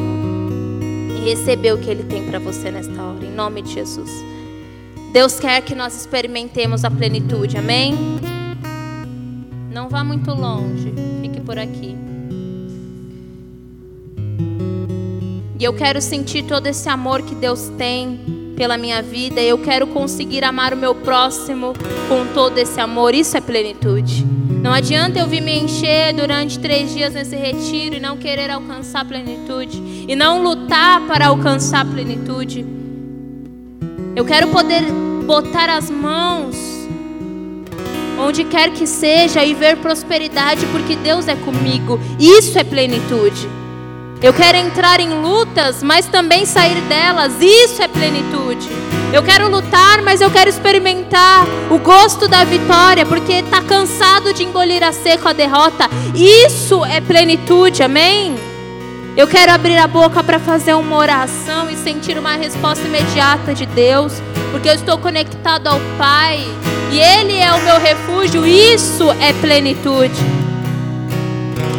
e receber o que Ele tem para você nesta hora, em nome de Jesus. Deus quer que nós experimentemos a plenitude, amém? Não vá muito longe, fique por aqui. E eu quero sentir todo esse amor que Deus tem pela minha vida. Eu quero conseguir amar o meu próximo com todo esse amor. Isso é plenitude. Não adianta eu vir me encher durante três dias nesse retiro e não querer alcançar plenitude e não lutar para alcançar plenitude. Eu quero poder botar as mãos onde quer que seja e ver prosperidade porque Deus é comigo. Isso é plenitude. Eu quero entrar em lutas, mas também sair delas. Isso é plenitude. Eu quero lutar, mas eu quero experimentar o gosto da vitória, porque está cansado de engolir a seco a derrota. Isso é plenitude, amém? Eu quero abrir a boca para fazer uma oração e sentir uma resposta imediata de Deus, porque eu estou conectado ao Pai e Ele é o meu refúgio. Isso é plenitude.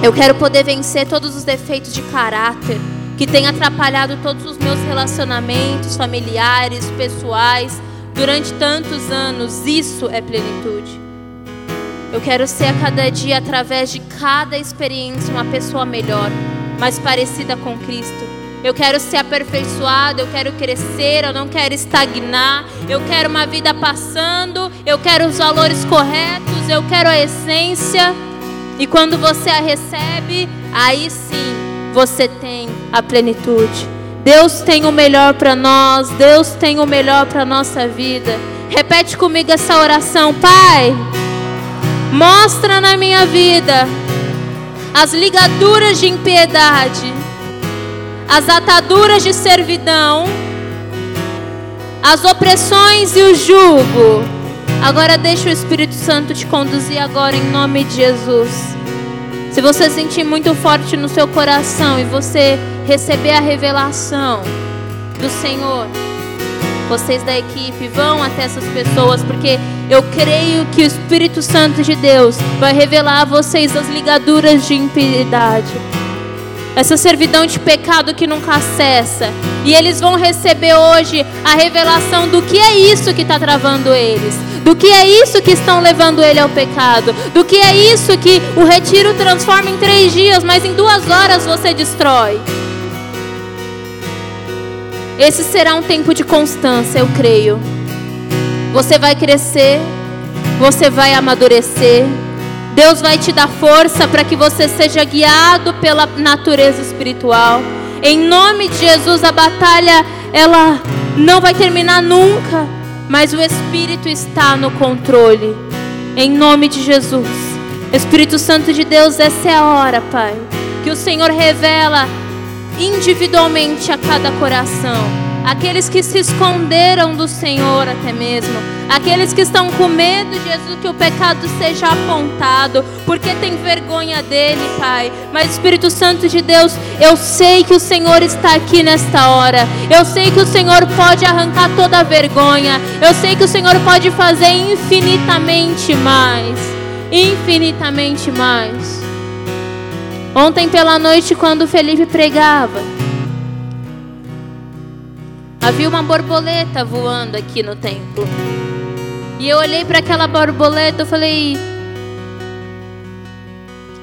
Eu quero poder vencer todos os defeitos de caráter que têm atrapalhado todos os meus relacionamentos familiares, pessoais, durante tantos anos. Isso é plenitude. Eu quero ser a cada dia, através de cada experiência, uma pessoa melhor, mais parecida com Cristo. Eu quero ser aperfeiçoado, eu quero crescer, eu não quero estagnar. Eu quero uma vida passando, eu quero os valores corretos, eu quero a essência. E quando você a recebe, aí sim você tem a plenitude. Deus tem o melhor para nós, Deus tem o melhor para nossa vida. Repete comigo essa oração, Pai. Mostra na minha vida as ligaduras de impiedade, as ataduras de servidão, as opressões e o jugo. Agora deixa o Espírito Santo te conduzir agora em nome de Jesus. Se você sentir muito forte no seu coração e você receber a revelação do Senhor, vocês da equipe vão até essas pessoas, porque eu creio que o Espírito Santo de Deus vai revelar a vocês as ligaduras de impiedade essa servidão de pecado que nunca cessa. E eles vão receber hoje a revelação do que é isso que está travando eles, do que é isso que estão levando ele ao pecado, do que é isso que o retiro transforma em três dias, mas em duas horas você destrói. Esse será um tempo de constância, eu creio. Você vai crescer, você vai amadurecer. Deus vai te dar força para que você seja guiado pela natureza espiritual. Em nome de Jesus, a batalha ela não vai terminar nunca, mas o Espírito está no controle. Em nome de Jesus. Espírito Santo de Deus, essa é a hora, Pai, que o Senhor revela individualmente a cada coração aqueles que se esconderam do Senhor até mesmo, aqueles que estão com medo, Jesus, que o pecado seja apontado, porque tem vergonha dele, Pai. Mas Espírito Santo de Deus, eu sei que o Senhor está aqui nesta hora. Eu sei que o Senhor pode arrancar toda a vergonha. Eu sei que o Senhor pode fazer infinitamente mais. Infinitamente mais. Ontem pela noite, quando Felipe pregava, havia uma borboleta voando aqui no templo. E eu olhei para aquela borboleta e falei: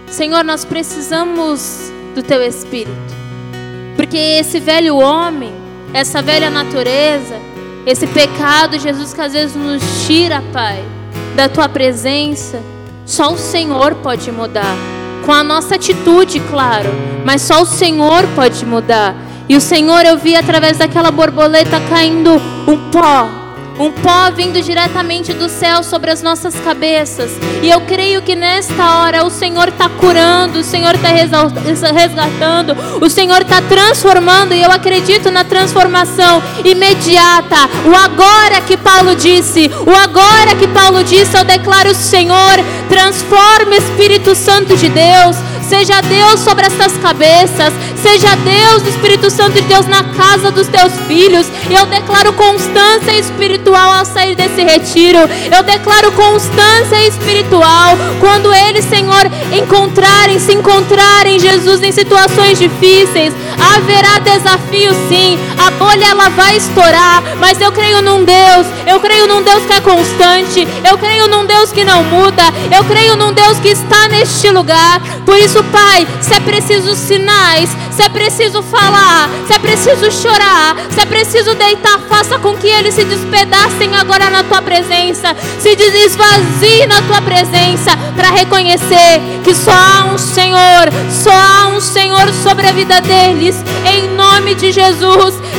Senhor, nós precisamos do teu espírito. Porque esse velho homem, essa velha natureza, esse pecado, Jesus, que às vezes nos tira, Pai, da tua presença, só o Senhor pode mudar. Com a nossa atitude, claro, mas só o Senhor pode mudar. E o Senhor, eu vi através daquela borboleta caindo um pó, um pó vindo diretamente do céu sobre as nossas cabeças. E eu creio que nesta hora o Senhor está curando, o Senhor está resgatando, o Senhor está transformando. E eu acredito na transformação imediata. O agora que Paulo disse, o agora que Paulo disse, eu declaro: Senhor, transforma Espírito Santo de Deus Seja Deus sobre essas cabeças. Seja Deus, Espírito Santo de Deus, na casa dos teus filhos. Eu declaro constância espiritual ao sair desse retiro. Eu declaro constância espiritual quando eles, Senhor, encontrarem, se encontrarem, Jesus, em situações difíceis. Haverá desafio, sim. A bolha ela vai estourar, mas eu creio num Deus. Eu creio num Deus que é constante. Eu creio num Deus que não muda. Eu creio num Deus que está neste lugar. Por isso Pai, se é preciso sinais, Se é preciso falar, se é preciso chorar, se é preciso deitar, faça com que eles se despedacem agora na tua presença. Se esvazie na tua presença para reconhecer que só há um Senhor, só há um Senhor sobre a vida deles. Em nome de Jesus,